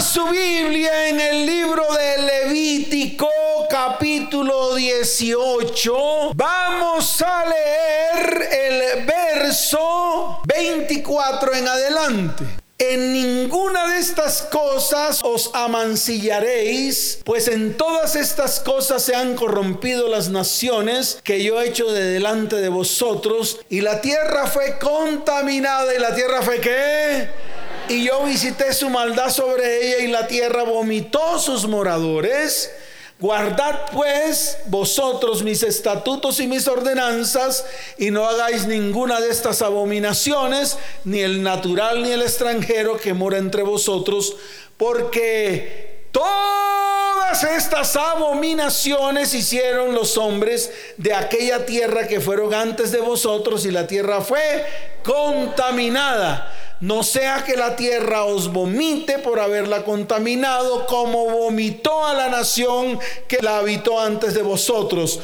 Su Biblia en el libro de Levítico capítulo 18. Vamos a leer el verso 24 en adelante. En ninguna de estas cosas os amancillaréis, pues en todas estas cosas se han corrompido las naciones que yo he hecho de delante de vosotros, y la tierra fue contaminada, y la tierra fue qué? Y yo visité su maldad sobre ella, y la tierra vomitó sus moradores. Guardad pues vosotros mis estatutos y mis ordenanzas y no hagáis ninguna de estas abominaciones, ni el natural ni el extranjero que mora entre vosotros, porque todas estas abominaciones hicieron los hombres de aquella tierra que fueron antes de vosotros y la tierra fue contaminada no sea que la tierra os vomite por haberla contaminado, como vomitó a la nación que la habitó antes de vosotros.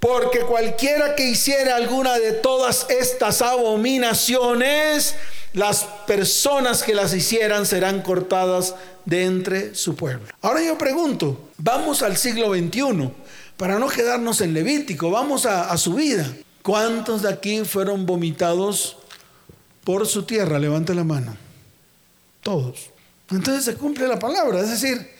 Porque cualquiera que hiciera alguna de todas estas abominaciones, las personas que las hicieran serán cortadas de entre su pueblo. Ahora yo pregunto, vamos al siglo XXI, para no quedarnos en Levítico, vamos a, su vida. ¿Cuántos de aquí fueron vomitados por su tierra, levante la mano. Todos. Entonces se cumple la palabra, es decir,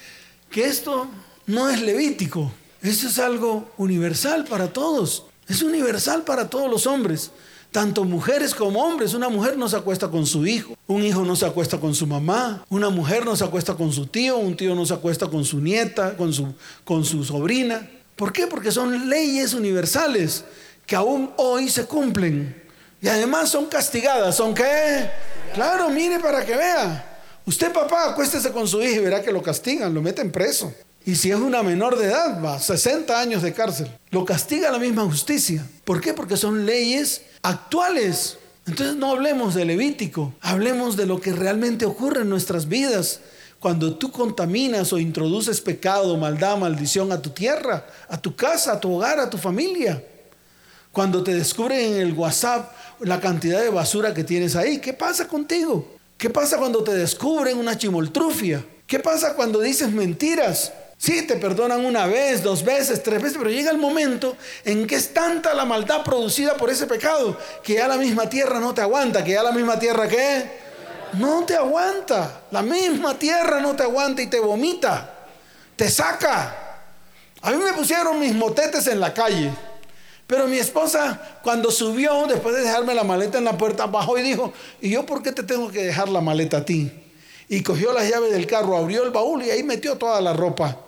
que esto no es levítico, esto es algo universal para todos, es universal para todos los hombres, tanto mujeres como hombres. Una mujer no se acuesta con su hijo, un hijo no se acuesta con su mamá, una mujer no se acuesta con su tío, un tío no se acuesta con su nieta, con su, con su sobrina. ¿Por qué? Porque son leyes universales que aún hoy se cumplen. Y además son castigadas. ¿Son qué? Claro, mire para que vea. Usted, papá, acuéstese con su hija y verá que lo castigan, lo meten preso. Y si es una menor de edad, va, 60 años de cárcel. Lo castiga la misma justicia. ¿Por qué? Porque son leyes actuales. Entonces no hablemos de Levítico, hablemos de lo que realmente ocurre en nuestras vidas. Cuando tú contaminas o introduces pecado, maldad, maldición a tu tierra, a tu casa, a tu hogar, a tu familia. Cuando te descubren en el WhatsApp la cantidad de basura que tienes ahí. ¿Qué pasa contigo? ¿Qué pasa cuando te descubren una chimoltrufia? ¿Qué pasa cuando dices mentiras? Sí, te perdonan una vez, dos veces, tres veces, pero llega el momento en que es tanta la maldad producida por ese pecado que ya la misma tierra no te aguanta, que ya la misma tierra qué? No te aguanta. La misma tierra no te aguanta y te vomita, te saca. A mí me pusieron mis motetes en la calle. Pero mi esposa, cuando subió, después de dejarme la maleta en la puerta, bajó y dijo, ¿y yo por qué te tengo que dejar la maleta a ti? Y cogió las llaves del carro, abrió el baúl y ahí metió toda la ropa.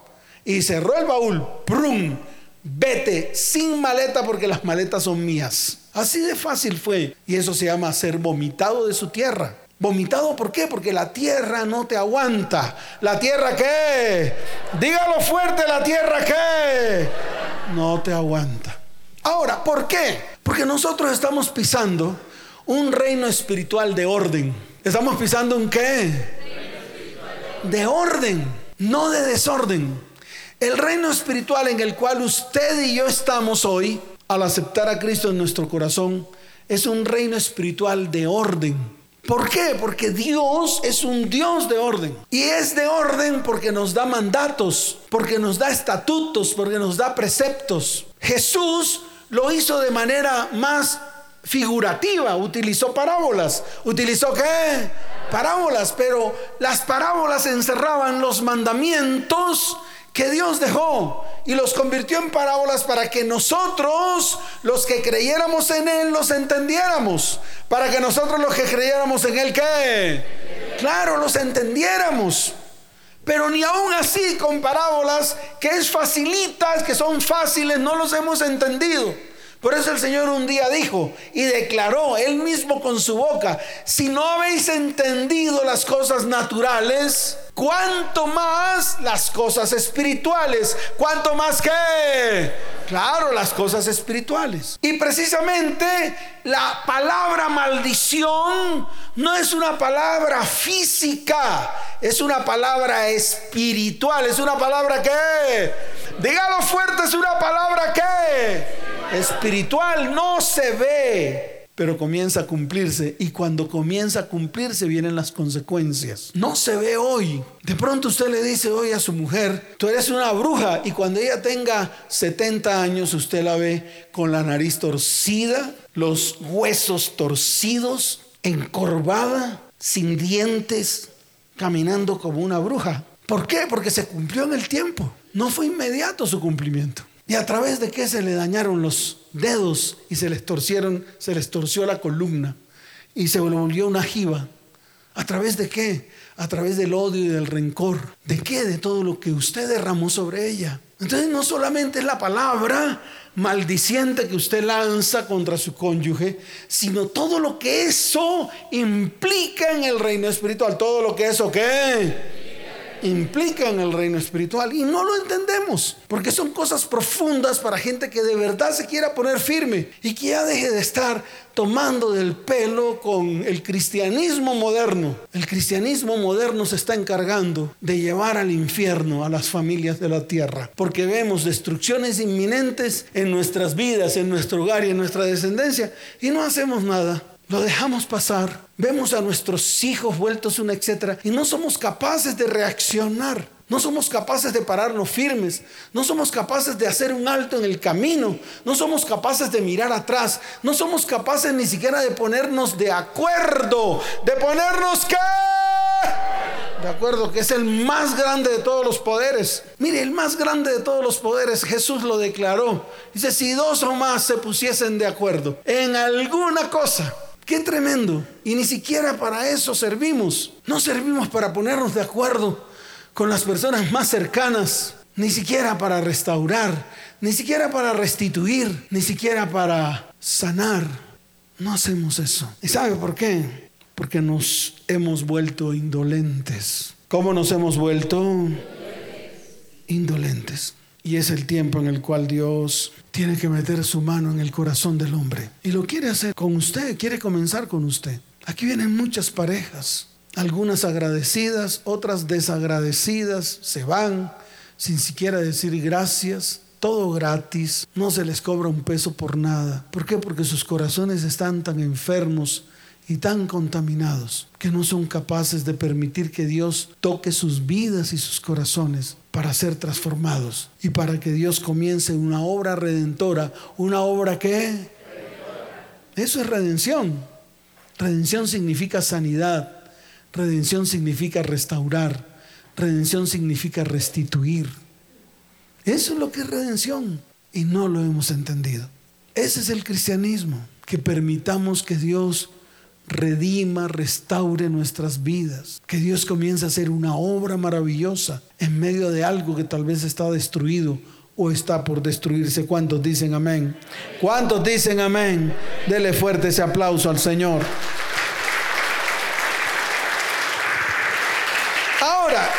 Y cerró el baúl, ¡prum! Vete sin maleta porque las maletas son mías. Así de fácil fue. Y eso se llama ser vomitado de su tierra. ¿Vomitado por qué? Porque la tierra no te aguanta. ¿La tierra qué? Dígalo fuerte, la tierra qué? No te aguanta. Ahora, ¿por qué? Porque nosotros estamos pisando un reino espiritual de orden. ¿Estamos pisando un qué? De orden, no de desorden. El reino espiritual en el cual usted y yo estamos hoy, al aceptar a Cristo en nuestro corazón, es un reino espiritual de orden. ¿Por qué? Porque Dios es un Dios de orden. Y es de orden porque nos da mandatos, porque nos da estatutos, porque nos da preceptos. Jesús lo hizo de manera más figurativa, utilizó parábolas. ¿Utilizó qué? Parábolas, pero las parábolas encerraban los mandamientos que Dios dejó y los convirtió en parábolas para que nosotros, los que creyéramos en Él, los entendiéramos. Para que nosotros los que creyéramos en Él, ¿qué? Claro, los entendiéramos. Pero ni aún así con parábolas que es facilitas, que son fáciles, no los hemos entendido. Por eso el Señor un día dijo y declaró él mismo con su boca, si no habéis entendido las cosas naturales, ¿cuánto más las cosas espirituales? ¿Cuánto más qué? Claro, las cosas espirituales. Y precisamente la palabra maldición no es una palabra física, es una palabra espiritual, es una palabra que, dígalo fuerte, es una palabra que espiritual, no se ve. pero comienza a cumplirse y cuando comienza a cumplirse vienen las consecuencias. No se ve hoy. De pronto usted le dice hoy a su mujer, tú eres una bruja y cuando ella tenga 70 años usted la ve con la nariz torcida, los huesos torcidos, encorvada, sin dientes, caminando como una bruja. ¿Por qué? Porque se cumplió en el tiempo. No fue inmediato su cumplimiento. ¿Y a través de qué se le dañaron los dedos y se les torcieron, se les torció la columna y se volvió una jiba? ¿A través de qué? A través del odio y del rencor. ¿De qué? De todo lo que usted derramó sobre ella. Entonces no solamente es la palabra maldiciente que usted lanza contra su cónyuge, sino todo lo que eso implica en el reino espiritual. Todo lo que eso qué? Implica en el reino espiritual y no lo entendemos porque son cosas profundas para gente que de verdad se quiera poner firme y que ya deje de estar tomando del pelo con el cristianismo moderno. El cristianismo moderno se está encargando de llevar al infierno a las familias de la tierra porque vemos destrucciones inminentes en nuestras vidas, en nuestro hogar y en nuestra descendencia y no hacemos nada. Lo dejamos pasar, vemos a nuestros hijos vueltos un etcétera y no somos capaces de reaccionar. No somos capaces de pararnos firmes, no somos capaces de hacer un alto en el camino, no somos capaces de mirar atrás, no somos capaces ni siquiera de ponernos de acuerdo, de ponernos qué? De acuerdo, que es el más grande de todos los poderes. Mire, el más grande de todos los poderes, Jesús lo declaró. Dice, si dos o más se pusiesen de acuerdo en alguna cosa, Qué tremendo. Y ni siquiera para eso servimos. No servimos para ponernos de acuerdo con las personas más cercanas. Ni siquiera para restaurar. Ni siquiera para restituir. Ni siquiera para sanar. No hacemos eso. ¿Y sabe por qué? Porque nos hemos vuelto indolentes. ¿Cómo nos hemos vuelto? Indolentes. Y es el tiempo en el cual Dios tiene que meter su mano en el corazón del hombre. Y lo quiere hacer con usted, quiere comenzar con usted. Aquí vienen muchas parejas, algunas agradecidas, otras desagradecidas, se van sin siquiera decir gracias, todo gratis, no se les cobra un peso por nada. ¿Por qué? Porque sus corazones están tan enfermos y tan contaminados que no son capaces de permitir que Dios toque sus vidas y sus corazones para ser transformados y para que Dios comience una obra redentora, una obra que... Eso es redención. Redención significa sanidad, redención significa restaurar, redención significa restituir. Eso es lo que es redención y no lo hemos entendido. Ese es el cristianismo, que permitamos que Dios redima, restaure nuestras vidas. Que Dios comience a hacer una obra maravillosa en medio de algo que tal vez está destruido o está por destruirse. ¿Cuántos dicen amén? ¿Cuántos dicen amén? Dele fuerte ese aplauso al Señor. Ahora,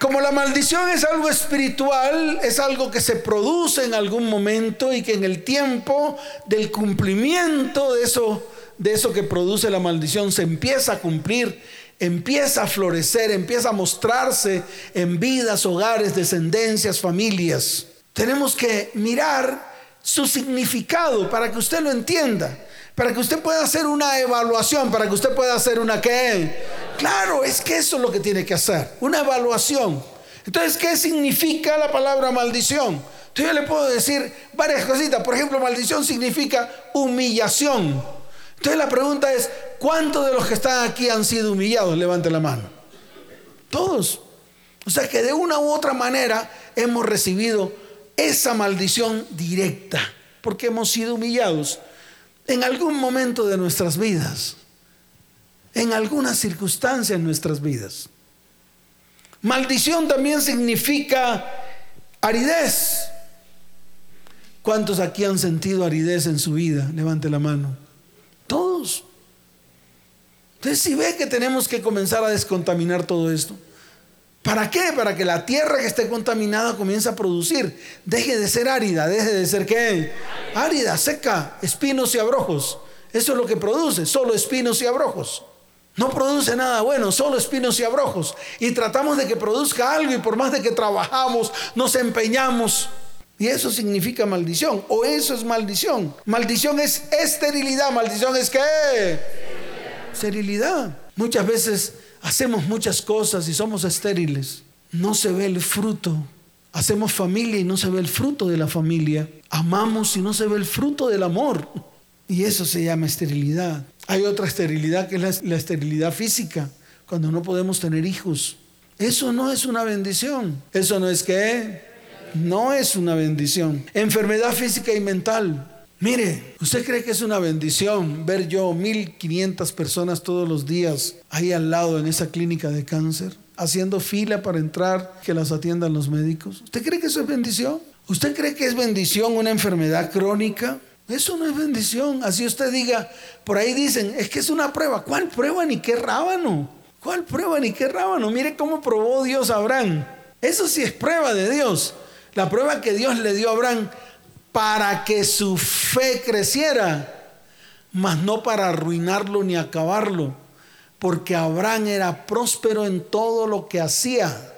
como la maldición es algo espiritual, es algo que se produce en algún momento y que en el tiempo del cumplimiento de eso, de eso que produce la maldición se empieza a cumplir, empieza a florecer, empieza a mostrarse en vidas, hogares, descendencias, familias. Tenemos que mirar su significado para que usted lo entienda para que usted pueda hacer una evaluación, para que usted pueda hacer una qué. Claro, es que eso es lo que tiene que hacer, una evaluación. Entonces, ¿qué significa la palabra maldición? Entonces yo le puedo decir varias cositas. Por ejemplo, maldición significa humillación. Entonces la pregunta es, ¿cuántos de los que están aquí han sido humillados? Levante la mano. Todos. O sea que de una u otra manera hemos recibido esa maldición directa, porque hemos sido humillados en algún momento de nuestras vidas, en alguna circunstancia en nuestras vidas. Maldición también significa aridez. ¿Cuántos aquí han sentido aridez en su vida? Levante la mano. Todos. Entonces, si ve que tenemos que comenzar a descontaminar todo esto, ¿Para qué? Para que la tierra que esté contaminada comience a producir. Deje de ser árida, deje de ser qué? Árida, seca, espinos y abrojos. Eso es lo que produce, solo espinos y abrojos. No produce nada bueno, solo espinos y abrojos. Y tratamos de que produzca algo y por más de que trabajamos, nos empeñamos. Y eso significa maldición. O eso es maldición. Maldición es esterilidad. Maldición es qué? Esterilidad. Muchas veces hacemos muchas cosas y somos estériles. No se ve el fruto. Hacemos familia y no se ve el fruto de la familia. Amamos y no se ve el fruto del amor. Y eso se llama esterilidad. Hay otra esterilidad que es la, esterilidad física, cuando no podemos tener hijos. Eso no es una bendición. Eso no es que no es una bendición. Enfermedad física y mental. Mire, ¿usted cree que es una bendición ver yo 1500 personas todos los días ahí al lado en esa clínica de cáncer, haciendo fila para entrar, que las atiendan los médicos? ¿Usted cree que eso es bendición? ¿Usted cree que es bendición una enfermedad crónica? Eso no es bendición. Así usted diga, por ahí dicen, es que es una prueba. ¿Cuál prueba ni qué rábano? ¿Cuál prueba ni qué rábano? Mire cómo probó Dios a Abraham. Eso sí es prueba de Dios. La prueba que Dios le dio a Abraham para que su fe creciera, mas no para arruinarlo ni acabarlo, porque Abraham era próspero en todo lo que hacía.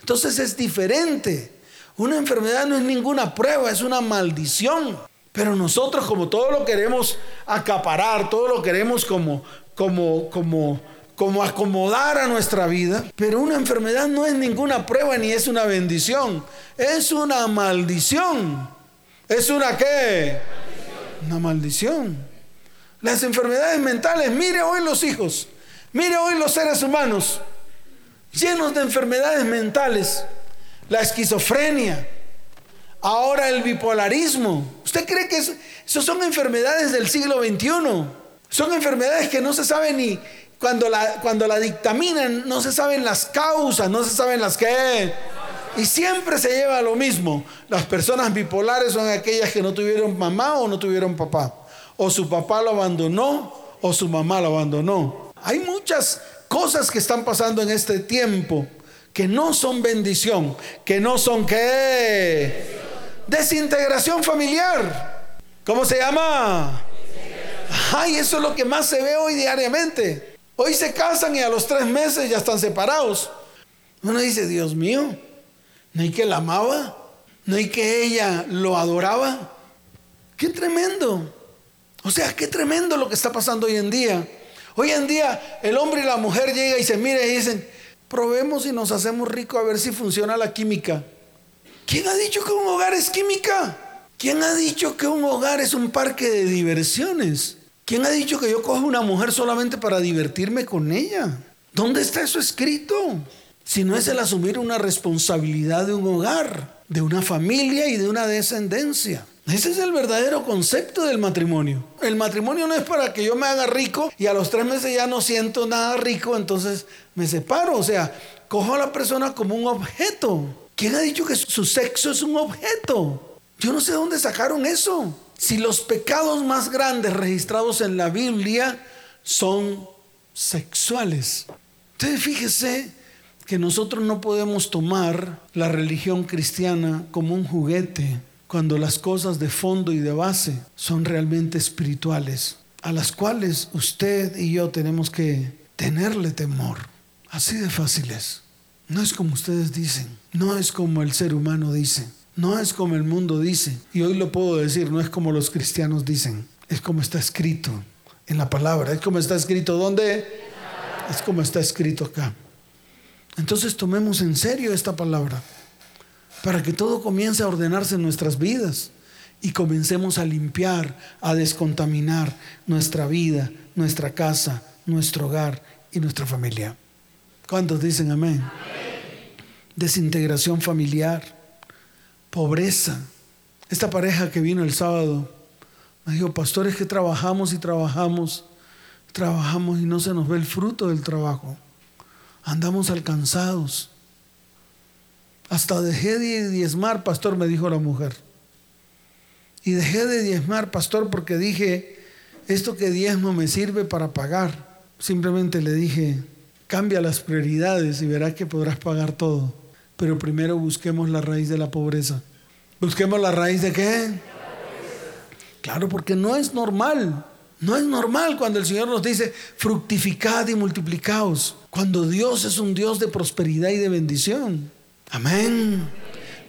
Entonces es diferente. Una enfermedad no es ninguna prueba, es una maldición. Pero nosotros como todo lo queremos acaparar, todo lo queremos como, como, como, como acomodar a nuestra vida. Pero una enfermedad no es ninguna prueba ni es una bendición. Es una maldición. ¿Es una qué? Una maldición. Las enfermedades mentales, mire hoy los hijos, mire hoy los seres humanos, llenos de enfermedades mentales, la esquizofrenia, ahora el bipolarismo. ¿Usted cree que eso, son enfermedades del siglo XXI? Son enfermedades que no se sabe ni cuando la, cuando la dictaminan, no se saben las causas, no se saben las qué. Y siempre se lleva lo mismo. Las personas bipolares son aquellas que no tuvieron mamá o no tuvieron papá. O su papá lo abandonó o su mamá lo abandonó. Hay muchas cosas que están pasando en este tiempo que no son bendición, que no son qué. Desintegración familiar. ¿Cómo se llama? Ay, eso es lo que más se ve hoy diariamente. Hoy se casan y a los tres meses ya están separados. Uno dice, Dios mío, no hay que la amaba, no hay que ella lo adoraba. Qué tremendo. O sea, qué tremendo lo que está pasando hoy en día. Hoy en día el hombre y la mujer llegan y se miran y dicen, probemos y nos hacemos ricos a ver si funciona la química. ¿Quién ha dicho que un hogar es química? ¿Quién ha dicho que un hogar es un parque de diversiones? ¿Quién ha dicho que yo cojo una mujer solamente para divertirme con ella? ¿Dónde está eso escrito? Si no es el asumir una responsabilidad de un hogar, de una familia y de una descendencia. Ese es el verdadero concepto del matrimonio. El matrimonio no es para que yo me haga rico y a los tres meses ya no siento nada rico, entonces me separo. O sea, cojo a la persona como un objeto. ¿Quién ha dicho que su sexo es un objeto? Yo no sé dónde sacaron eso. Si los pecados más grandes registrados en la Biblia son sexuales. Entonces fíjese que nosotros no podemos tomar la religión cristiana como un juguete cuando las cosas de fondo y de base son realmente espirituales, a las cuales usted y yo tenemos que tenerle temor. Así de fácil es. No es como ustedes dicen, no es como el ser humano dice, no es como el mundo dice. Y hoy lo puedo decir, no es como los cristianos dicen, es como está escrito en la palabra, es como está escrito ¿dónde? Es como está escrito acá. Entonces tomemos en serio esta palabra para que todo comience a ordenarse en nuestras vidas y comencemos a limpiar, a descontaminar nuestra vida, nuestra casa, nuestro hogar y nuestra familia. ¿Cuántos dicen amén? Desintegración familiar, pobreza. Esta pareja que vino el sábado me dijo, pastores que trabajamos y trabajamos, trabajamos y no se nos ve el fruto del trabajo andamos alcanzados. Hasta dejé de diezmar, pastor, me dijo la mujer. Y dejé de diezmar, pastor, porque dije, esto que diezmo me sirve para pagar. Simplemente le dije, cambia las prioridades y verás que podrás pagar todo. Pero primero busquemos la raíz de la pobreza. Busquemos la raíz de qué? Claro, porque no es normal. No es normal cuando el Señor nos dice, fructificad y multiplicaos. Cuando Dios es un Dios de prosperidad y de bendición. Amén.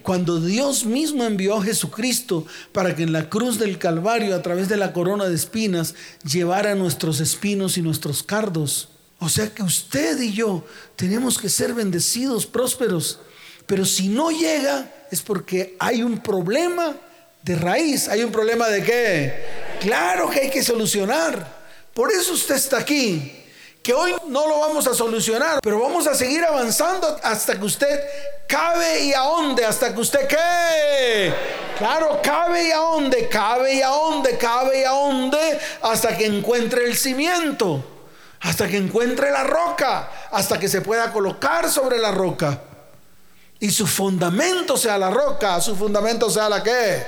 Cuando Dios mismo envió a Jesucristo para que en la cruz del Calvario, a través de la corona de espinas, llevara nuestros espinos y nuestros cardos. O sea que usted y yo tenemos que ser bendecidos, prósperos. Pero si no llega es porque hay un problema de raíz. ¿Hay un problema de qué? Claro que hay que solucionar. Por eso usted está aquí. Que hoy no lo vamos a solucionar, pero vamos a seguir avanzando hasta que usted cabe y ahonde, hasta que usted qué. Claro, cabe y ahonde, cabe y ahonde, cabe y ahonde, hasta que encuentre el cimiento, hasta que encuentre la roca, hasta que se pueda colocar sobre la roca. Y su fundamento sea la roca, su fundamento sea la qué.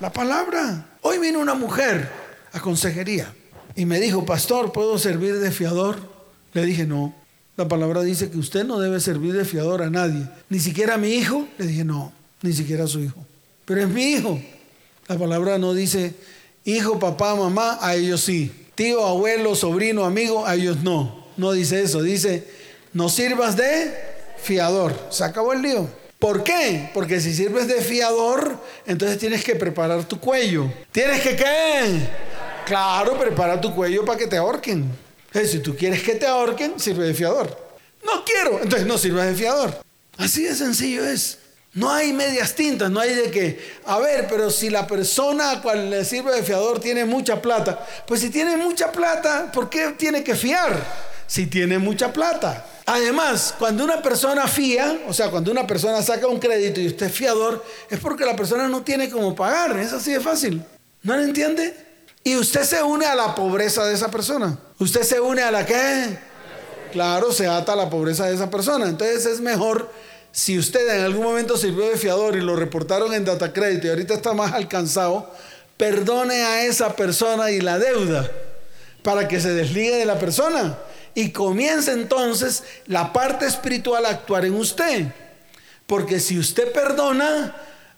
La palabra. Hoy vino una mujer a consejería y me dijo, pastor, ¿puedo servir de fiador? Le dije, no. La palabra dice que usted no debe servir de fiador a nadie. Ni siquiera a mi hijo. Le dije, no, ni siquiera a su hijo. Pero es mi hijo. La palabra no dice hijo, papá, mamá, a ellos sí. Tío, abuelo, sobrino, amigo, a ellos no. No dice eso. Dice, no sirvas de fiador. Se acabó el lío. ¿Por qué? Porque si sirves de fiador, entonces tienes que preparar tu cuello. ¿Tienes que qué? Claro, prepara tu cuello para que te ahorquen. si tú quieres que te ahorquen, sirve de fiador. No quiero, entonces no sirve de fiador. Así de sencillo es. No hay medias tintas, no hay de que, a ver, pero si la persona a cual le sirve de fiador tiene mucha plata, pues si tiene mucha plata, ¿por qué tiene que fiar? Si tiene mucha plata. Además, cuando una persona fía, o sea, cuando una persona saca un crédito y usted es fiador, es porque la persona no tiene cómo pagar, es así de fácil. ¿No lo entiende? Y usted se une a la pobreza de esa persona. ¿Usted se une a la qué? Claro, se ata a la pobreza de esa persona. Entonces es mejor, si usted en algún momento sirvió de fiador y lo reportaron en data credit y ahorita está más alcanzado, perdone a esa persona y la deuda para que se desligue de la persona y comience entonces la parte espiritual a actuar en usted. Porque si usted perdona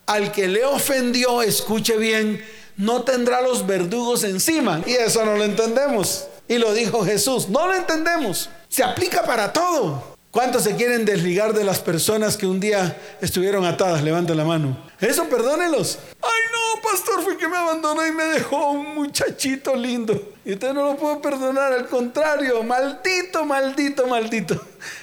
al que le ofendió, escuche bien, no tendrá los verdugos encima. Y eso no lo entendemos. Y lo dijo Jesús, no lo entendemos. Se aplica para todo. ¿Cuántos se quieren desligar de las personas que un día estuvieron atadas? Levanten la mano. Eso perdónelos. Ay, no, pastor, fue que me abandonó y me dejó un muchachito lindo. Y usted no lo puede perdonar, al contrario, maldito, maldito, maldito.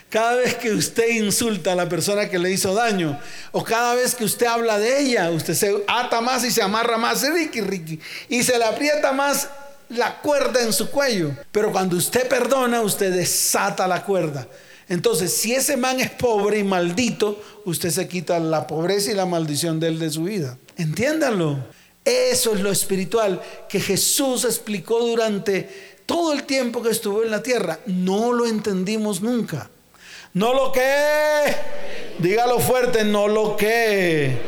Cada vez que usted insulta a la persona que le hizo daño, o cada vez que usted habla de ella, usted se ata más y se amarra más, Ricky, Ricky, y se le aprieta más la cuerda en su cuello. Pero cuando usted perdona, usted desata la cuerda. Entonces, si ese man es pobre y maldito, usted se quita la pobreza y la maldición de él de su vida. Entiéndanlo. Eso es lo espiritual que Jesús explicó durante todo el tiempo que estuvo en la tierra. No lo entendimos nunca. No lo que. Dígalo fuerte, no lo que.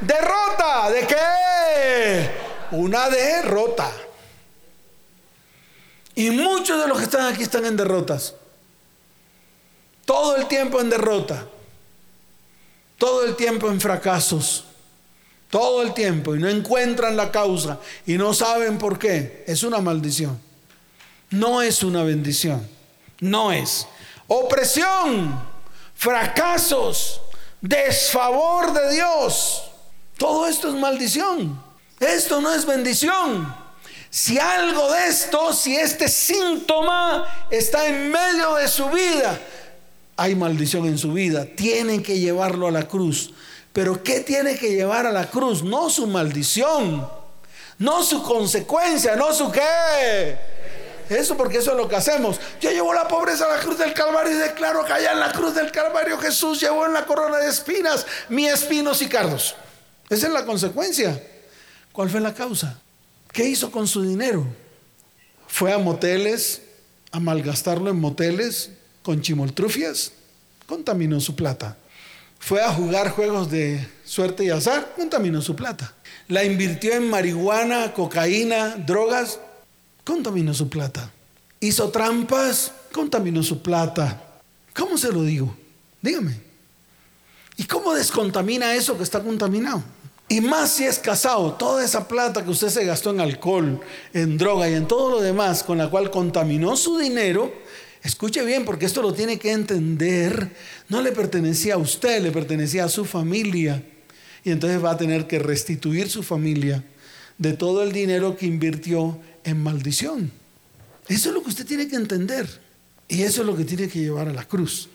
Derrota. ¿De qué? Una derrota. Y muchos de los que están aquí están en derrotas. Todo el tiempo en derrota. Todo el tiempo en fracasos. Todo el tiempo. Y no encuentran la causa. Y no saben por qué. Es una maldición. No es una bendición. No es opresión, fracasos, desfavor de Dios. Todo esto es maldición. Esto no es bendición. Si algo de esto, si este síntoma está en medio de su vida, hay maldición en su vida. Tienen que llevarlo a la cruz. Pero ¿qué tiene que llevar a la cruz? No su maldición, no su consecuencia, no su qué eso porque eso es lo que hacemos. Yo llevo la pobreza a la cruz del Calvario y declaro que allá en la cruz del Calvario Jesús llevó en la corona de espinas mi espinos y cardos. Esa es la consecuencia. ¿Cuál fue la causa? ¿Qué hizo con su dinero? ¿Fue a moteles a malgastarlo en moteles con chimoltrufias? Contaminó su plata. ¿Fue a jugar juegos de suerte y azar? Contaminó su plata. ¿La invirtió en marihuana, cocaína, drogas? contaminó su plata. Hizo trampas, contaminó su plata. ¿Cómo se lo digo? Dígame. ¿Y cómo descontamina eso que está contaminado? Y más si es casado, toda esa plata que usted se gastó en alcohol, en droga y en todo lo demás, con la cual contaminó su dinero, Escuche bien, porque esto lo tiene que entender. No le pertenecía a usted, le pertenecía a su familia. Y entonces va a tener que restituir su familia de todo el dinero que invirtió en maldición. Eso es lo que usted tiene que entender. Y eso es lo que tiene que llevar a la cruz.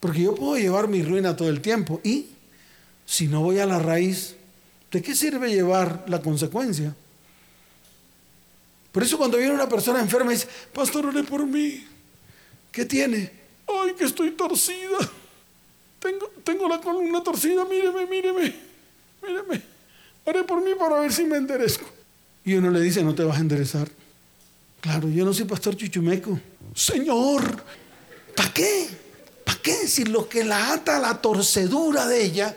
Porque yo puedo llevar mi ruina todo el tiempo. Y si no voy a la raíz, ¿de qué sirve llevar la consecuencia? Por eso cuando viene una persona enferma y dice, pastor, ore por mí. ¿Qué tiene? Ay, que estoy torcida. Tengo, tengo la columna torcida, míreme, míreme, míreme. Ore por mí para ver si me enderezco. Y uno le dice, no te vas a enderezar. Claro, yo no soy pastor chuchumeco. Señor, ¿para qué? ¿Para qué? Si lo que la ata a la torcedura de ella,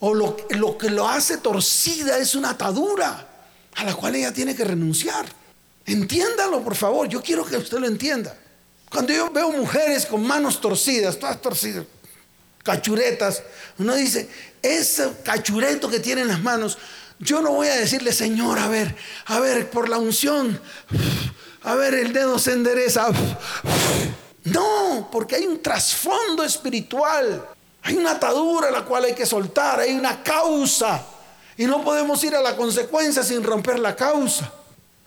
o lo, lo que lo hace torcida es una atadura a la cual ella tiene que renunciar. Entiéndalo, por favor. Yo quiero que usted lo entienda. Cuando yo veo mujeres con manos torcidas, todas torcidas, cachuretas, uno dice, ese cachureto que tiene en las manos, yo no voy a decirle, Señor, a ver, a ver, por la unción, a ver, el dedo se endereza. No, porque hay un trasfondo espiritual, hay una atadura la cual hay que soltar, hay una causa. Y no podemos ir a la consecuencia sin romper la causa.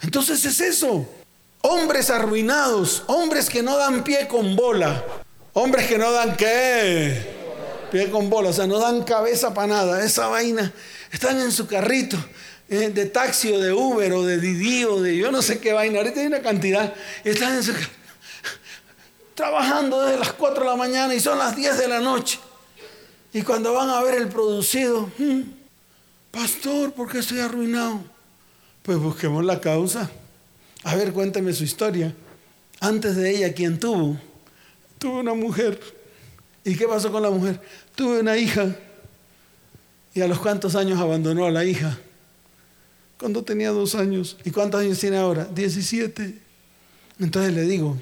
Entonces es eso. Hombres arruinados, hombres que no dan pie con bola, hombres que no dan qué, pie con bola, o sea, no dan cabeza para nada. Esa vaina, están en su carrito eh, de taxi o de Uber o de Didi o de yo no sé qué vaina. Ahorita hay una cantidad. Están en su trabajando desde las 4 de la mañana y son las 10 de la noche. Y cuando van a ver el producido, hmm, pastor, ¿por qué estoy arruinado? Pues busquemos la causa. A ver, cuénteme su historia. Antes de ella, ¿quién tuvo? Tuve una mujer. ¿Y qué pasó con la mujer? Tuve una hija. ¿Y a los cuántos años abandonó a la hija? Cuando tenía dos años. ¿Y cuántos años tiene ahora? Diecisiete. Entonces le digo,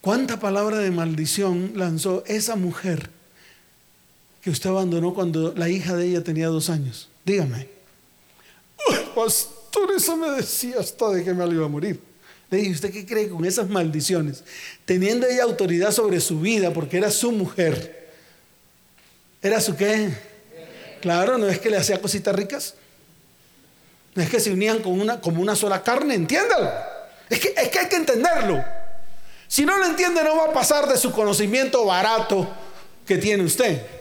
¿cuánta palabra de maldición lanzó esa mujer que usted abandonó cuando la hija de ella tenía dos años? Dígame. Pastor, eso me decía hasta de que me iba a morir. Le dije, ¿usted qué cree con esas maldiciones? Teniendo ella autoridad sobre su vida porque era su mujer. ¿Era su qué? Claro, no es que le hacía cositas ricas. No es que se unían con una, como una sola carne, entiéndalo. Es que, es que hay que entenderlo. Si no lo entiende, no va a pasar de su conocimiento barato que tiene usted.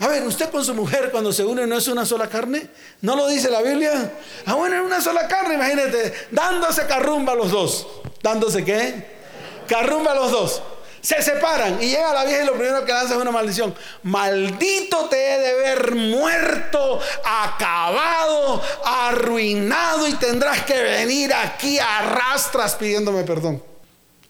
A ver, usted con su mujer cuando se une no es una sola carne. ¿No lo dice la Biblia? Ah, bueno, es una sola carne, imagínate, dándose carrumba los dos. ¿Dándose qué? Carrumba los dos. Se separan y llega la vieja y lo primero que lanza es una maldición. Maldito te he de ver muerto, acabado, arruinado y tendrás que venir aquí a rastras pidiéndome perdón.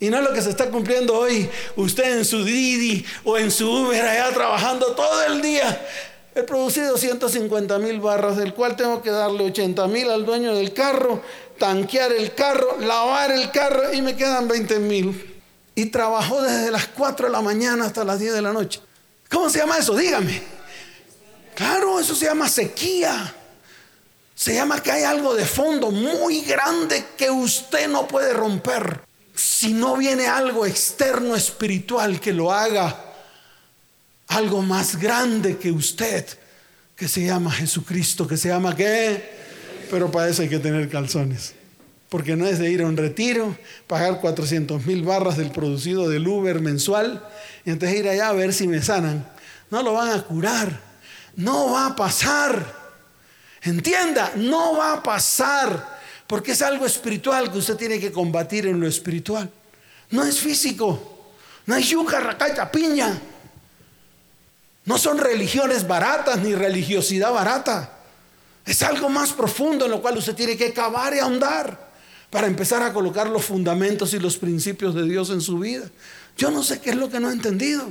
Y no es lo que se está cumpliendo hoy. Usted en su Didi o en su Uber allá trabajando todo el día. He producido 150 mil barras, del cual tengo que darle 80 mil al dueño del carro, tanquear el carro, lavar el carro y me quedan 20 mil. Y trabajó desde las 4 de la mañana hasta las 10 de la noche. ¿Cómo se llama eso? Dígame. Claro, eso se llama sequía. Se llama que hay algo de fondo muy grande que usted no puede romper si no viene algo externo espiritual que lo haga algo más grande que usted, que se llama Jesucristo, que se llama qué? Pero para eso hay que tener calzones. Porque no es de ir a un retiro, pagar 400 mil barras del producido del Uber mensual y entonces ir allá a ver si me sanan. No lo van a curar. No va a pasar. Entienda, no va a pasar. Porque es algo espiritual que usted tiene que combatir en lo espiritual. No es físico. No es yuca, racaya, piña. No son religiones baratas ni religiosidad barata. Es algo más profundo en lo cual usted tiene que cavar y ahondar para empezar a colocar los fundamentos y los principios de Dios en su vida. Yo no sé qué es lo que no he entendido.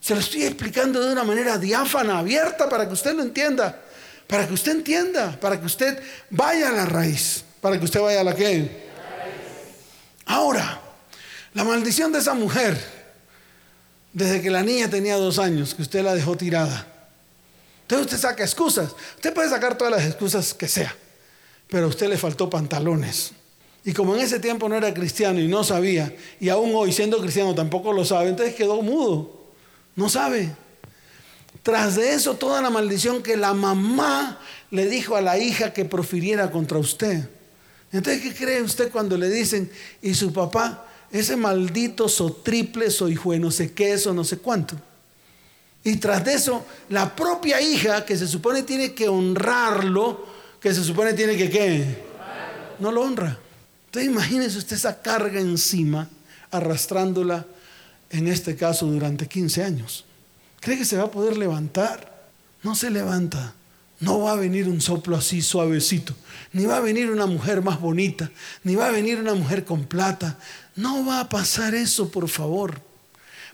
Se lo estoy explicando de una manera diáfana, abierta, para que usted lo entienda. Para que usted entienda, para que usted vaya a la raíz, para que usted vaya a la que. Ahora, la maldición de esa mujer, desde que la niña tenía dos años, que usted la dejó tirada. Entonces usted saca excusas. Usted puede sacar todas las excusas que sea, pero a usted le faltó pantalones. Y como en ese tiempo no era cristiano y no sabía, y aún hoy siendo cristiano tampoco lo sabe, entonces quedó mudo. No sabe. Tras de eso, toda la maldición que la mamá le dijo a la hija que profiriera contra usted. Entonces, ¿qué cree usted cuando le dicen, y su papá, ese maldito so triple, soy hijo no sé qué, eso no sé cuánto? Y tras de eso, la propia hija, que se supone tiene que honrarlo, que se supone tiene que qué, no lo honra. Entonces imagínese usted esa carga encima, arrastrándola, en este caso, durante 15 años. ¿Cree que se va a poder levantar? No se levanta. No va a venir un soplo así suavecito, ni va a venir una mujer más bonita, ni va a venir una mujer con plata. No va a pasar eso, por favor.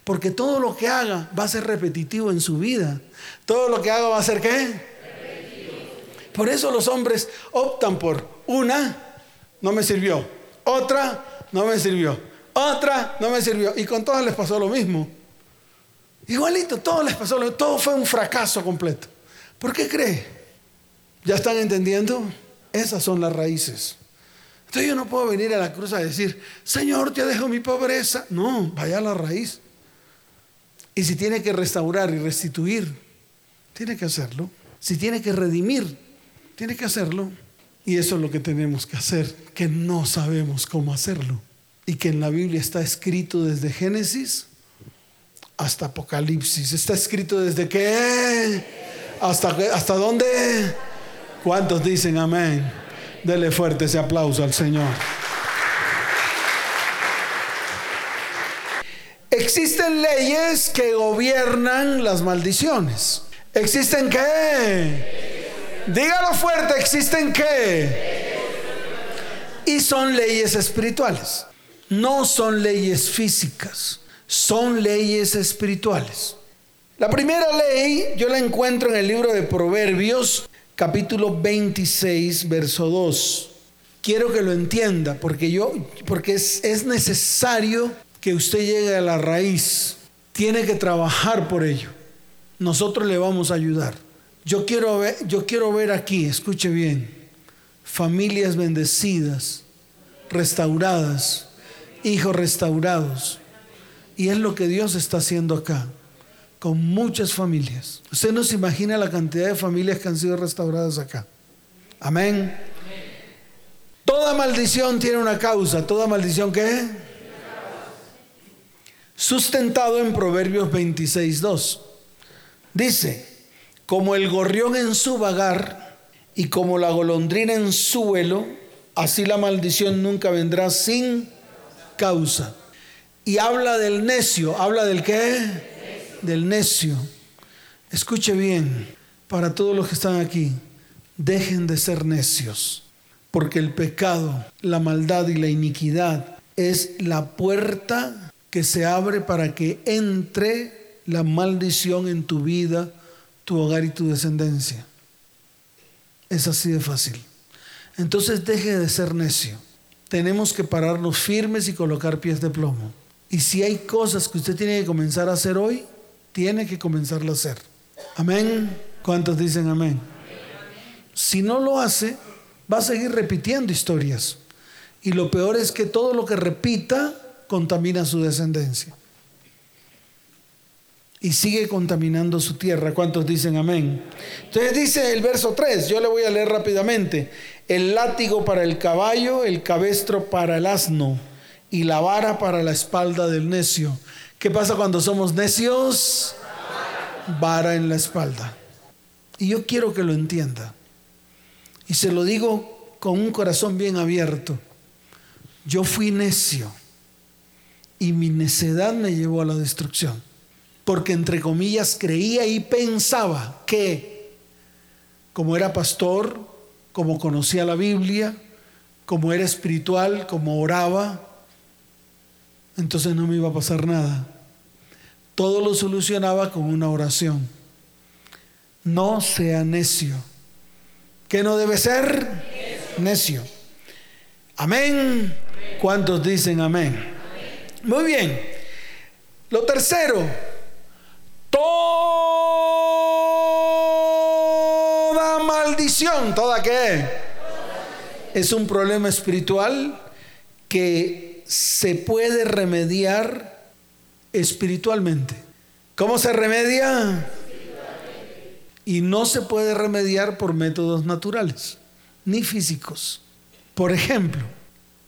Porque todo lo que haga va a ser repetitivo en su vida. Todo lo que haga va a ser qué? Por eso los hombres optan por una, no me sirvió, otra, no me sirvió, otra, no me sirvió. Y con todas les pasó lo mismo. Igualito, todo les pasó. Todo fue un fracaso completo. ¿Por qué cree? ¿Ya están entendiendo? Esas son las raíces. Entonces yo no puedo venir a la cruz a decir, Señor, te dejo mi pobreza. No, vaya a la raíz. Y si tiene que restaurar y restituir, tiene que hacerlo. Si tiene que redimir, tiene que hacerlo. Y eso es lo que tenemos que hacer, que no sabemos cómo hacerlo. Y que en la Biblia está escrito desde Génesis hasta Apocalipsis. Está escrito desde qué? ¿Hasta, hasta dónde? ¿Cuántos dicen amén? Dele fuerte ese aplauso al Señor. Existen leyes que gobiernan las maldiciones. ¿Existen qué? Dígalo fuerte, ¿existen qué? Y son leyes espirituales. No son leyes físicas, son leyes espirituales. La primera ley yo la encuentro en el libro de Proverbios, capítulo 26, verso 2. Quiero que lo entienda porque yo porque es, es necesario que usted llegue a la raíz. Tiene que trabajar por ello. Nosotros le vamos a ayudar. Yo quiero ver, yo quiero ver aquí, escuche bien, familias bendecidas, restauradas, hijos restaurados. Y es lo que Dios está haciendo acá con muchas familias. Usted no se imagina la cantidad de familias que han sido restauradas acá. Amén. Toda maldición tiene una causa. ¿Toda maldición qué? Sustentado en Proverbios 26.2. Dice, como el gorrión en su vagar y como la golondrina en su vuelo, así la maldición nunca vendrá sin causa. Y habla del necio, habla del qué? del necio. Escuche bien, para todos los que están aquí, dejen de ser necios, porque el pecado, la maldad y la iniquidad es la puerta que se abre para que entre la maldición en tu vida, tu hogar y tu descendencia. Es así de fácil. Entonces deje de ser necio. Tenemos que pararnos firmes y colocar pies de plomo. Y si hay cosas que usted tiene que comenzar a hacer hoy, tiene que comenzarlo a hacer. Amén. ¿Cuántos dicen amén? Si no lo hace, va a seguir repitiendo historias. Y lo peor es que todo lo que repita contamina su descendencia. Y sigue contaminando su tierra. ¿Cuántos dicen amén? Entonces dice el verso 3, yo le voy a leer rápidamente. El látigo para el caballo, el cabestro para el asno y la vara para la espalda del necio. ¿Qué pasa cuando somos necios? Vara en la espalda. Y yo quiero que lo entienda. Y se lo digo con un corazón bien abierto. Yo fui necio y mi necedad me llevó a la destrucción. Porque entre comillas creía y pensaba que como era pastor, como conocía la Biblia, como era espiritual, como oraba, entonces no me iba a pasar nada todo lo solucionaba con una oración. No sea necio. ¿Qué no debe ser? Necio. Amén. ¿Cuántos dicen amén? Muy bien. Lo tercero, toda maldición, ¿toda qué? Es un problema espiritual que se puede remediar espiritualmente. ¿Cómo se remedia? Y no se puede remediar por métodos naturales, ni físicos. Por ejemplo,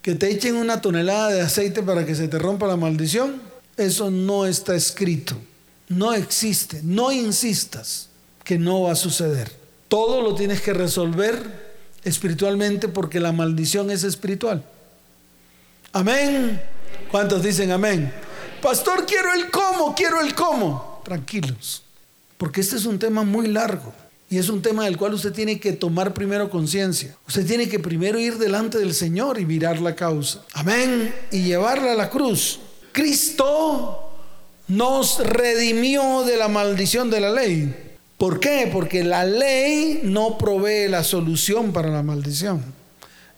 que te echen una tonelada de aceite para que se te rompa la maldición, eso no está escrito, no existe, no insistas que no va a suceder. Todo lo tienes que resolver espiritualmente porque la maldición es espiritual. Amén. ¿Cuántos dicen amén? Pastor, quiero el cómo, quiero el cómo. Tranquilos, porque este es un tema muy largo. Y es un tema del cual usted tiene que tomar primero conciencia. Usted tiene que primero ir delante del Señor y mirar la causa. Amén. Y llevarla a la cruz. Cristo nos redimió de la maldición de la ley. ¿Por qué? Porque la ley no provee la solución para la maldición.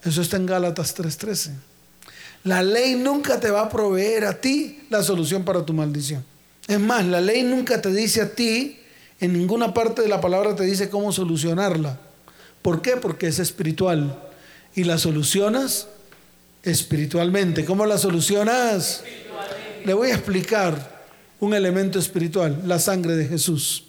Eso está en Gálatas 3:13. La ley nunca te va a proveer a ti la solución para tu maldición. Es más, la ley nunca te dice a ti en ninguna parte de la palabra te dice cómo solucionarla. ¿Por qué? Porque es espiritual. Y la solucionas espiritualmente. ¿Cómo la solucionas? Le voy a explicar un elemento espiritual, la sangre de Jesús.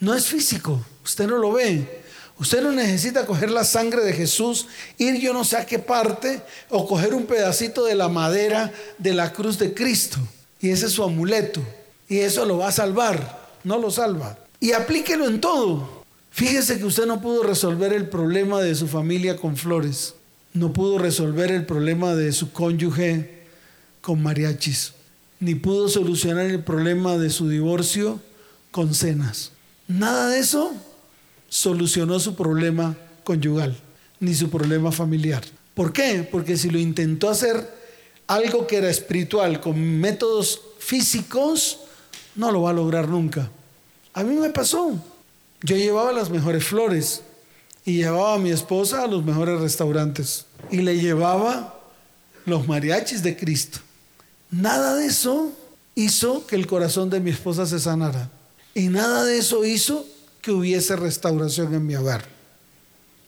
No es físico, usted no lo ve. Usted no necesita coger la sangre de Jesús, ir yo no sé a qué parte, o coger un pedacito de la madera de la cruz de Cristo. Y ese es su amuleto. Y eso lo va a salvar. No lo salva y aplíquelo en todo. Fíjese que usted no pudo resolver el problema de su familia con flores, no pudo resolver el problema de su cónyuge con mariachis, ni pudo solucionar el problema de su divorcio con cenas. Nada de eso solucionó su problema conyugal, ni su problema familiar. ¿Por qué? Porque si lo intentó hacer algo que era espiritual con métodos físicos, no lo va a lograr nunca. A mí me pasó. Yo llevaba las mejores flores y llevaba a mi esposa a los mejores restaurantes y le llevaba los mariachis de Cristo. Nada de eso hizo que el corazón de mi esposa se sanara y nada de eso hizo que hubiese restauración en mi hogar.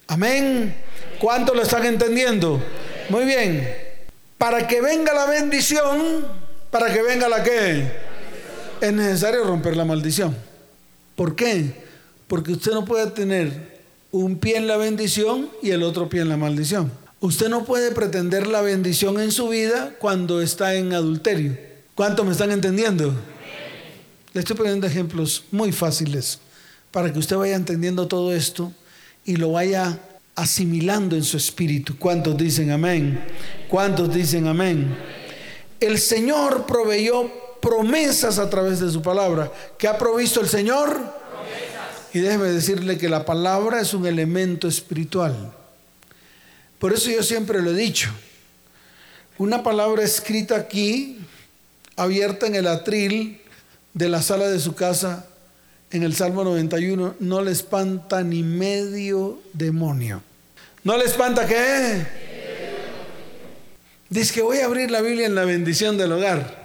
Amén. ¿Cuánto lo están entendiendo? Muy bien. Para que venga la bendición, para que venga la que, es necesario romper la maldición. ¿Por qué? Porque usted no puede tener un pie en la bendición y el otro pie en la maldición. Usted no puede pretender la bendición en su vida cuando está en adulterio. ¿Cuánto me están entendiendo? Le estoy poniendo ejemplos muy fáciles para que usted vaya entendiendo todo esto y lo vaya asimilando en su espíritu. ¿Cuántos dicen amén? ¿Cuántos dicen amén? El Señor proveyó promesas a través de su palabra. ¿Qué ha provisto el Señor? Y déjeme decirle que la palabra es un elemento espiritual. Por eso yo siempre lo he dicho. Una palabra escrita aquí, abierta en el atril de la sala de su casa, en el Salmo 91, no le espanta ni medio demonio. ¿No le espanta qué? Dice que voy a abrir la Biblia en la bendición del hogar.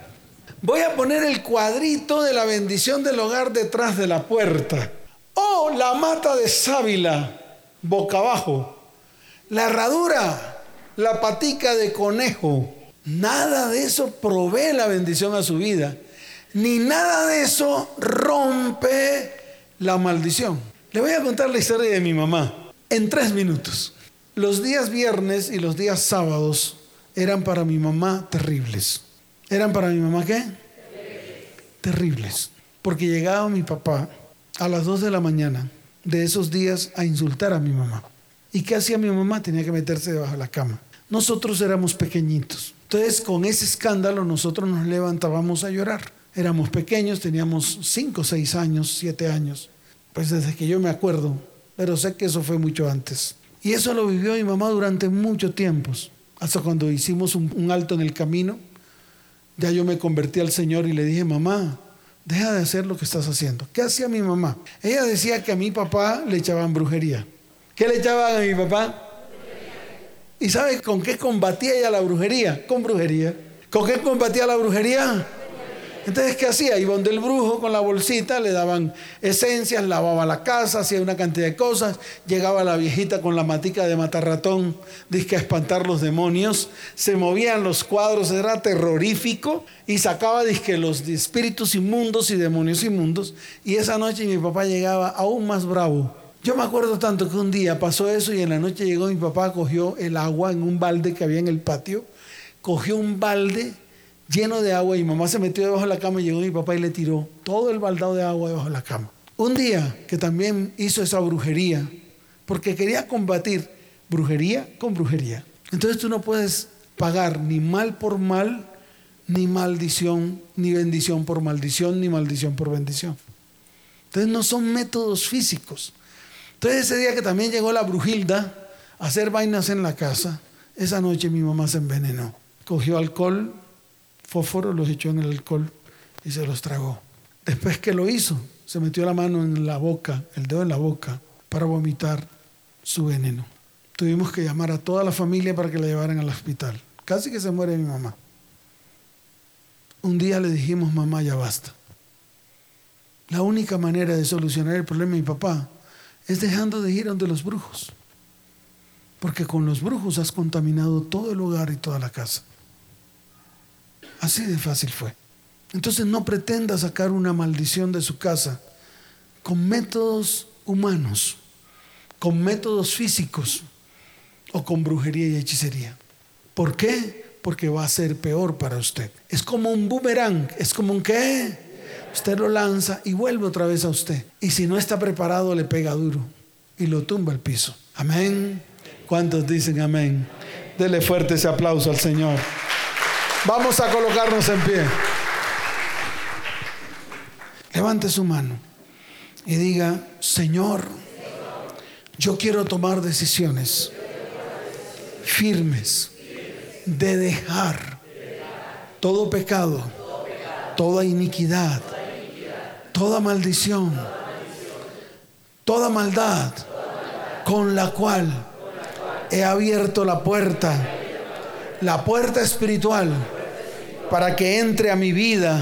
Voy a poner el cuadrito de la bendición del hogar detrás de la puerta. Oh, la mata de sábila, boca abajo. La herradura, la patica de conejo. Nada de eso provee la bendición a su vida. Ni nada de eso rompe la maldición. Le voy a contar la historia de mi mamá en tres minutos. Los días viernes y los días sábados eran para mi mamá terribles. ¿Eran para mi mamá qué? Terribles. Porque llegaba mi papá a las 2 de la mañana de esos días a insultar a mi mamá. ¿Y qué hacía mi mamá? Tenía que meterse debajo de la cama. Nosotros éramos pequeñitos. Entonces, con ese escándalo, nosotros nos levantábamos a llorar. Éramos pequeños, teníamos 5, 6 años, 7 años. Pues desde que yo me acuerdo, pero sé que eso fue mucho antes. Y eso lo vivió mi mamá durante muchos tiempos, hasta cuando hicimos un, un alto en el camino ya yo me convertí al Señor y le dije, mamá, deja de hacer lo que estás haciendo. ¿Qué hacía mi mamá? Ella decía que a mi papá le echaban brujería. ¿Qué le echaban a mi papá? ¿Y sabe con qué combatía ella la brujería? Con brujería. ¿Con qué combatía la brujería? Entonces, ¿qué hacía? Iba donde el brujo con la bolsita, le daban esencias, lavaba la casa, hacía una cantidad de cosas. Llegaba la viejita con la matica de matar ratón, disque a espantar los demonios. Se movían los cuadros, era terrorífico. Y sacaba disque los espíritus inmundos y demonios inmundos. Y esa noche mi papá llegaba aún más bravo. Yo me acuerdo tanto que un día pasó eso y en la noche llegó mi papá, cogió el agua en un balde que había en el patio, cogió un balde lleno de agua y mamá se metió debajo de la cama y llegó mi papá y le tiró todo el baldado de agua debajo de la cama. Un día que también hizo esa brujería, porque quería combatir brujería con brujería. Entonces tú no puedes pagar ni mal por mal, ni maldición, ni bendición por maldición, ni maldición por bendición. Entonces no son métodos físicos. Entonces ese día que también llegó la brujilda a hacer vainas en la casa, esa noche mi mamá se envenenó. Cogió alcohol, fósforo, los echó en el alcohol y se los tragó. Después que lo hizo, se metió la mano en la boca, el dedo en la boca, para vomitar su veneno. Tuvimos que llamar a toda la familia para que la llevaran al hospital. Casi que se muere mi mamá. Un día le dijimos, mamá, ya basta. La única manera de solucionar el problema de mi papá es dejando de ir donde los brujos. Porque con los brujos has contaminado todo el hogar y toda la casa. Así de fácil fue. Entonces no pretenda sacar una maldición de su casa con métodos humanos, con métodos físicos o con brujería y hechicería. ¿Por qué? Porque va a ser peor para usted. Es como un boomerang, es como un qué. Usted lo lanza y vuelve otra vez a usted. Y si no está preparado, le pega duro y lo tumba al piso. Amén. ¿Cuántos dicen amén? Dele fuerte ese aplauso al Señor. Vamos a colocarnos en pie. Levante su mano y diga, Señor, yo quiero tomar decisiones firmes de dejar todo pecado, toda iniquidad, toda maldición, toda maldad con la cual he abierto la puerta la puerta espiritual para que entre a mi vida,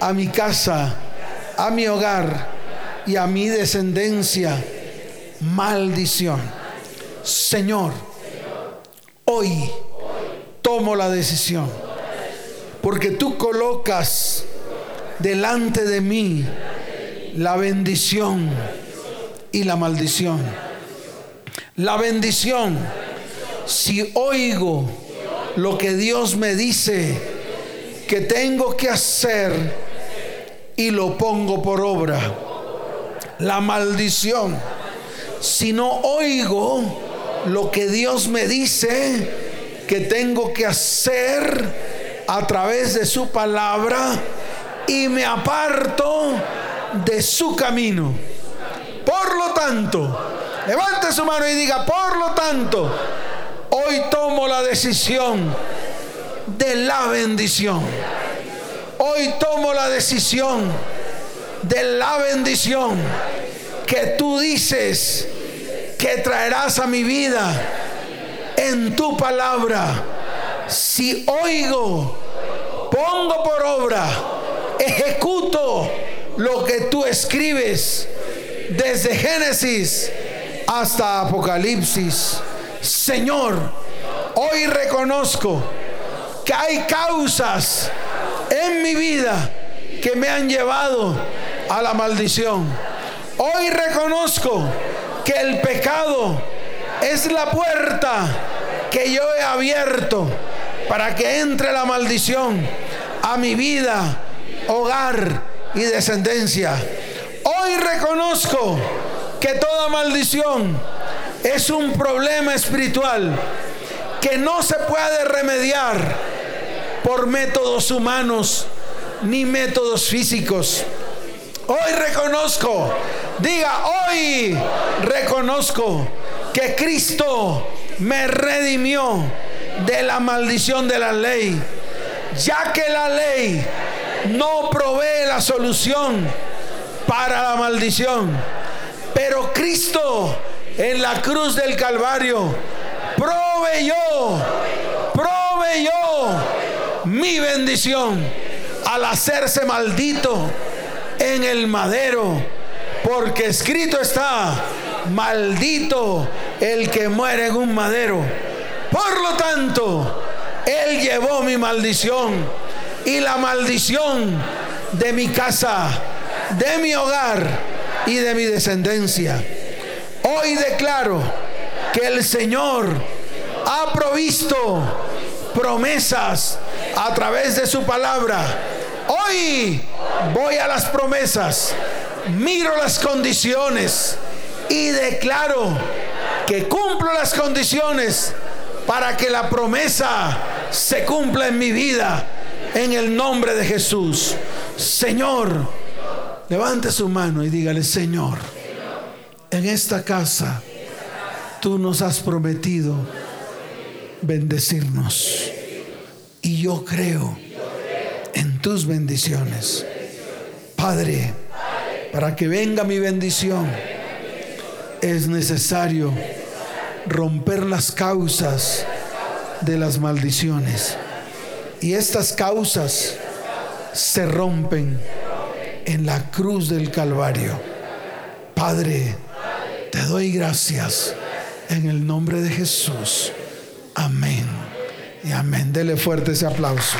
a mi casa, a mi hogar y a mi descendencia maldición. Señor, hoy tomo la decisión porque tú colocas delante de mí la bendición y la maldición. La bendición, si oigo lo que Dios me dice que tengo que hacer y lo pongo por obra. La maldición. Si no oigo lo que Dios me dice que tengo que hacer a través de su palabra y me aparto de su camino. Por lo tanto, levante su mano y diga, por lo tanto, Hoy tomo la decisión de la bendición. Hoy tomo la decisión de la bendición que tú dices que traerás a mi vida en tu palabra. Si oigo, pongo por obra, ejecuto lo que tú escribes desde Génesis hasta Apocalipsis. Señor, hoy reconozco que hay causas en mi vida que me han llevado a la maldición. Hoy reconozco que el pecado es la puerta que yo he abierto para que entre la maldición a mi vida, hogar y descendencia. Hoy reconozco que toda maldición es un problema espiritual que no se puede remediar por métodos humanos ni métodos físicos. Hoy reconozco, diga, hoy reconozco que Cristo me redimió de la maldición de la ley, ya que la ley no provee la solución para la maldición, pero Cristo en la cruz del Calvario, proveyó, proveyó mi bendición. al hacerse maldito en el madero, porque escrito está, maldito el que muere en un madero. Por lo tanto, Él llevó mi maldición y la maldición de mi casa, de mi hogar y de mi descendencia. Hoy declaro que el Señor ha provisto promesas a través de su palabra. Hoy voy a las promesas, miro las condiciones y declaro que cumplo las condiciones para que la promesa se cumpla en mi vida en el nombre de Jesús. Señor, levante su mano y dígale, Señor, en esta casa tú nos has prometido bendecirnos. Y yo creo en tus bendiciones. Padre, para que venga mi bendición, es necesario romper las causas de las maldiciones. Y estas causas se rompen en la cruz del Calvario. Padre, te doy gracias en el nombre de Jesús. Amén. Y amén. Dele fuerte ese aplauso.